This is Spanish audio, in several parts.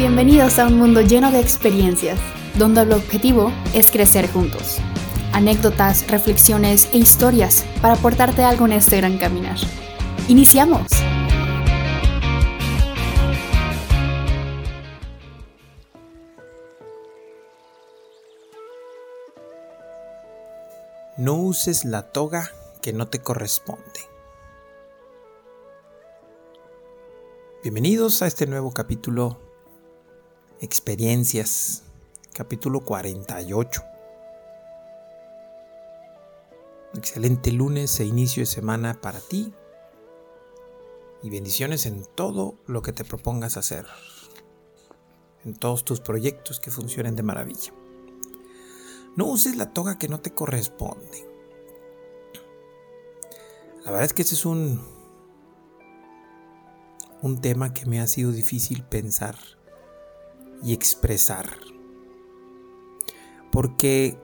Bienvenidos a un mundo lleno de experiencias, donde el objetivo es crecer juntos. Anécdotas, reflexiones e historias para aportarte algo en este gran caminar. ¡Iniciamos! No uses la toga que no te corresponde. Bienvenidos a este nuevo capítulo Experiencias, capítulo 48. Excelente lunes e inicio de semana para ti y bendiciones en todo lo que te propongas hacer, en todos tus proyectos que funcionen de maravilla. No uses la toga que no te corresponde. La verdad es que ese es un, un tema que me ha sido difícil pensar y expresar. Porque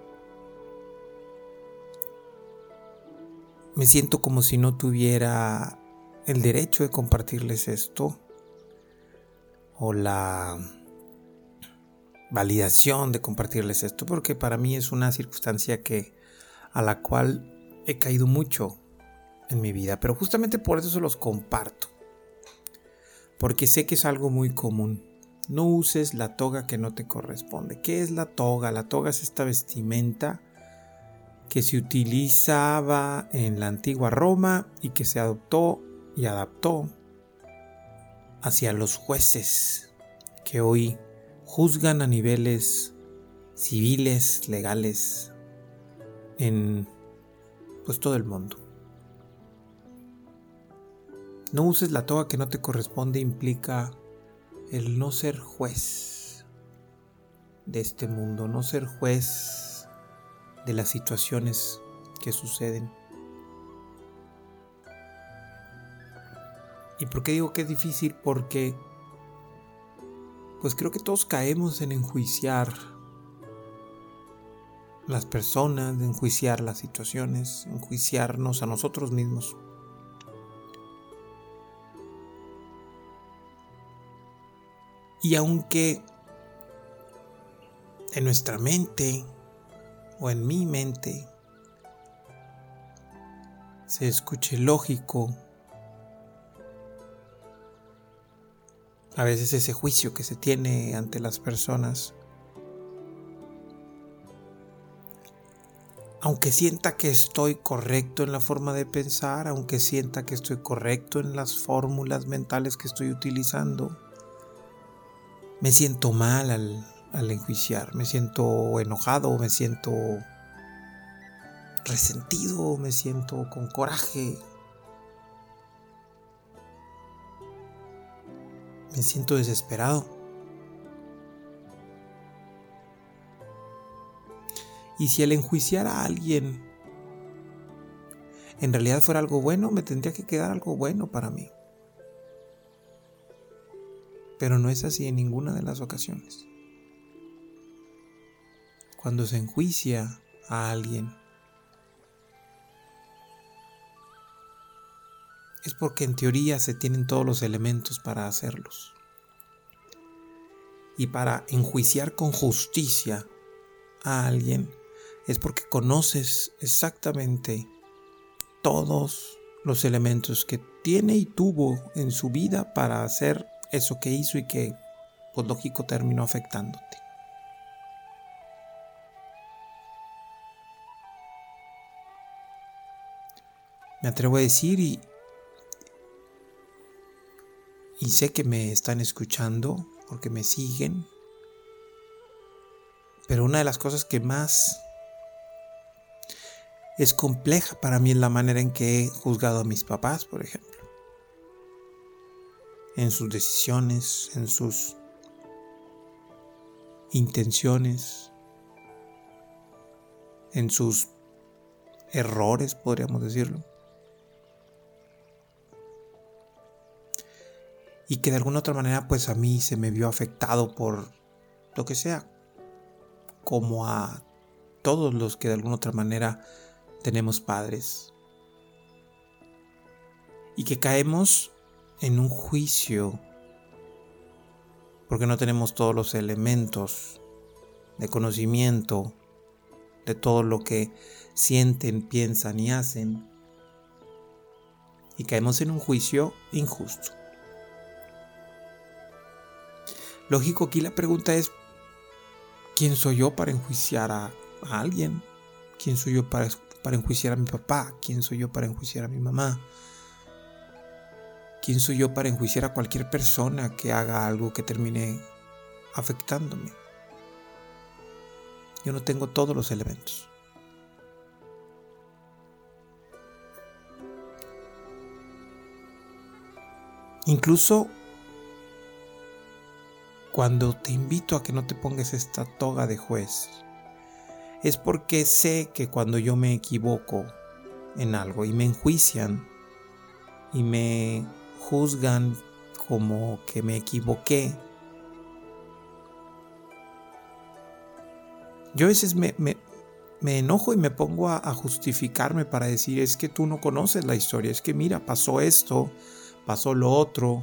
me siento como si no tuviera el derecho de compartirles esto o la validación de compartirles esto porque para mí es una circunstancia que a la cual he caído mucho en mi vida, pero justamente por eso se los comparto. Porque sé que es algo muy común. No uses la toga que no te corresponde. ¿Qué es la toga? La toga es esta vestimenta que se utilizaba en la antigua Roma y que se adoptó y adaptó hacia los jueces que hoy juzgan a niveles civiles, legales, en pues todo el mundo. No uses la toga que no te corresponde implica el no ser juez de este mundo, no ser juez de las situaciones que suceden. ¿Y por qué digo que es difícil? Porque pues creo que todos caemos en enjuiciar las personas, en enjuiciar las situaciones, enjuiciarnos a nosotros mismos. Y aunque en nuestra mente o en mi mente se escuche lógico a veces ese juicio que se tiene ante las personas. Aunque sienta que estoy correcto en la forma de pensar, aunque sienta que estoy correcto en las fórmulas mentales que estoy utilizando, me siento mal al, al enjuiciar, me siento enojado, me siento resentido, me siento con coraje, Me siento desesperado. Y si el enjuiciar a alguien en realidad fuera algo bueno, me tendría que quedar algo bueno para mí. Pero no es así en ninguna de las ocasiones. Cuando se enjuicia a alguien, es porque en teoría se tienen todos los elementos para hacerlos. Y para enjuiciar con justicia a alguien es porque conoces exactamente todos los elementos que tiene y tuvo en su vida para hacer eso que hizo y que, por lógico, terminó afectándote. Me atrevo a decir y, y sé que me están escuchando porque me siguen. Pero una de las cosas que más es compleja para mí es la manera en que he juzgado a mis papás, por ejemplo. En sus decisiones, en sus intenciones, en sus errores, podríamos decirlo. y que de alguna otra manera pues a mí se me vio afectado por lo que sea, como a todos los que de alguna otra manera tenemos padres. Y que caemos en un juicio porque no tenemos todos los elementos de conocimiento de todo lo que sienten, piensan y hacen. Y caemos en un juicio injusto. Lógico, aquí la pregunta es, ¿quién soy yo para enjuiciar a, alguien? ¿Quién soy yo para, para enjuiciar a mi papá? ¿Quién soy yo para enjuiciar a mi mamá? ¿Quién soy yo para enjuiciar a cualquier persona que haga algo que termine afectándome? Yo no tengo todos los elementos. Incluso cuando te invito a que no te pongas esta toga de juez, es porque sé que cuando yo me equivoco en algo y me enjuician y me juzgan como que me equivoqué, Yo a veces me, enojo y me pongo a, justificarme para decir, es que tú no conoces la historia, es que mira, pasó esto, pasó lo otro.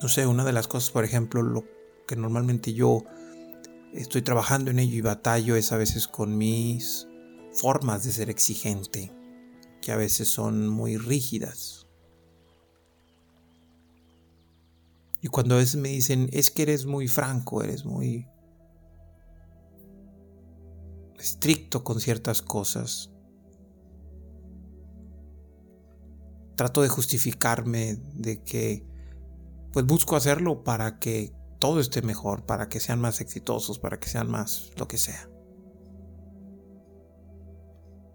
No sé, una de las cosas, por ejemplo, lo que normalmente yo estoy trabajando en ello y batallo es a veces con mis formas de ser exigente, que a veces son muy rígidas. Y cuando a veces me dicen, es que eres muy franco, eres muy estricto con ciertas cosas. Trato de justificarme de que pues busco hacerlo para que todo esté mejor, para que sean más exitosos, para que sean más lo que sea.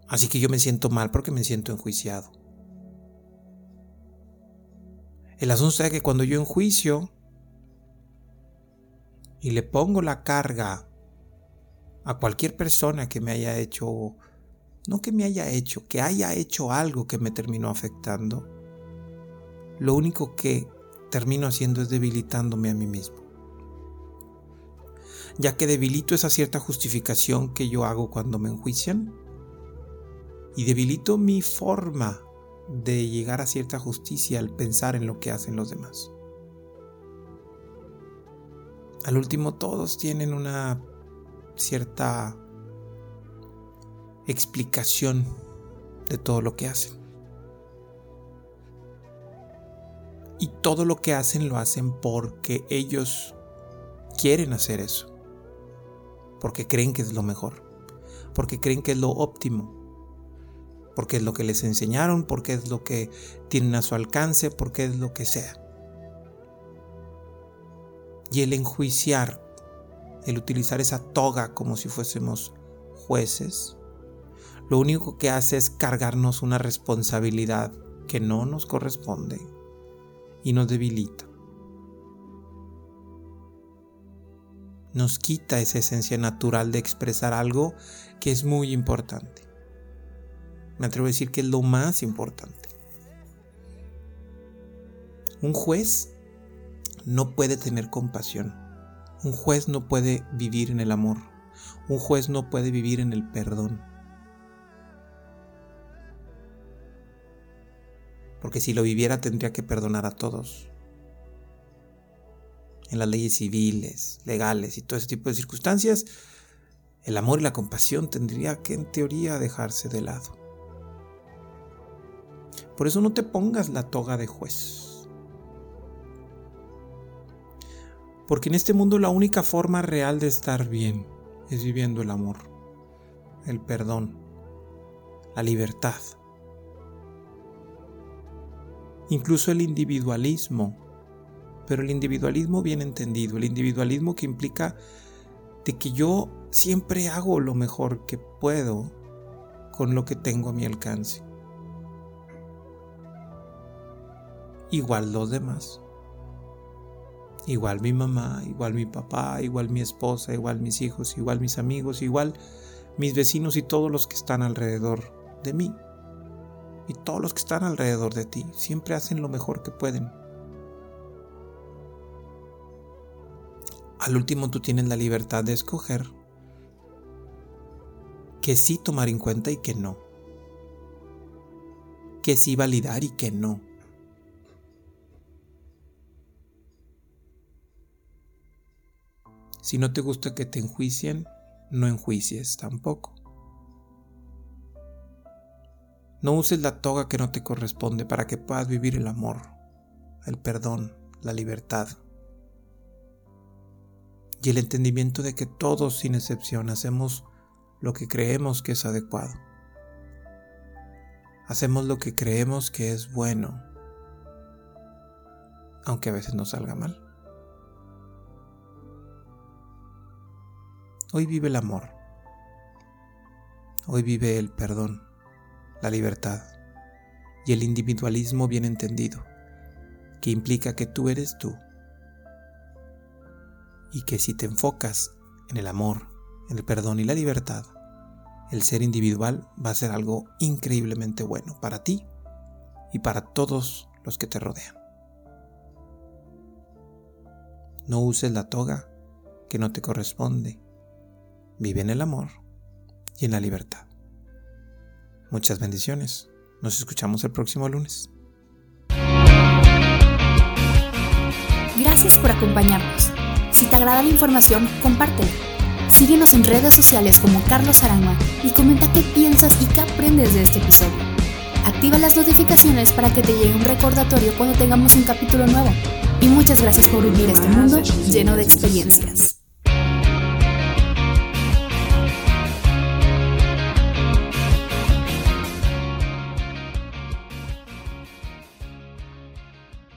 Así que yo me siento mal porque me siento enjuiciado. El asunto es que cuando yo enjuicio y le pongo la carga a cualquier persona que me haya hecho, no que me haya hecho, que haya hecho algo que me terminó afectando, lo único que termino haciendo es debilitándome a mí mismo. Ya que debilito esa cierta justificación que yo hago cuando me enjuician y debilito mi forma de llegar a cierta justicia al pensar en lo que hacen los demás. Al último todos tienen una cierta explicación de todo lo que hacen. Y todo lo que hacen lo hacen porque ellos quieren hacer eso. Porque creen que es lo mejor. Porque creen que es lo óptimo porque es lo que les enseñaron, porque es lo que tienen a su alcance, porque es lo que sea. Y el enjuiciar, el utilizar esa toga como si fuésemos jueces, lo único que hace es cargarnos una responsabilidad que no nos corresponde y nos debilita. Nos quita esa esencia natural de expresar algo que es muy importante. Me atrevo a decir que es lo más importante. Un juez no puede tener compasión. Un juez no puede vivir en el amor. Un juez no puede vivir en el perdón. Porque si lo viviera tendría que perdonar a todos. En las leyes civiles, legales y todo ese tipo de circunstancias, el amor y la compasión tendría que en teoría dejarse de lado. Por eso no te pongas la toga de juez. Porque en este mundo la única forma real de estar bien es viviendo el amor, el perdón, la libertad. Incluso el individualismo, pero el individualismo bien entendido, el individualismo que implica de que yo siempre hago lo mejor que puedo con lo que tengo a mi alcance. Igual los demás. Igual mi mamá, igual mi papá, igual mi esposa, igual mis hijos, igual mis amigos, igual mis vecinos y todos los que están alrededor de mí. Y todos los que están alrededor de ti siempre hacen lo mejor que pueden. Al último tú tienes la libertad de escoger que sí tomar en cuenta y que no. Que sí validar y que no Si no te gusta que te enjuicien, no enjuicies tampoco. No uses la toga que no te corresponde para que puedas vivir el amor, el perdón, la libertad y el entendimiento de que todos sin excepción hacemos lo que creemos que es adecuado. Hacemos lo que creemos que es bueno, aunque a veces nos salga mal. Hoy vive el amor. Hoy vive el perdón, la libertad y el individualismo bien entendido, que implica que tú eres tú y que si te enfocas en el amor, en el perdón y la libertad, el ser individual va a ser algo increíblemente bueno para ti y para todos los que te rodean. No uses la toga que no te corresponde. Vive en el amor y en la libertad. Muchas bendiciones. Nos escuchamos el próximo lunes. Gracias por acompañarnos. Si te agrada la información, compártela. Síguenos en redes sociales como Carlos Arama y comenta qué piensas y qué aprendes de este episodio. Activa las notificaciones para que te llegue un recordatorio cuando tengamos un capítulo nuevo. Y muchas gracias por vivir este mundo lleno de experiencias.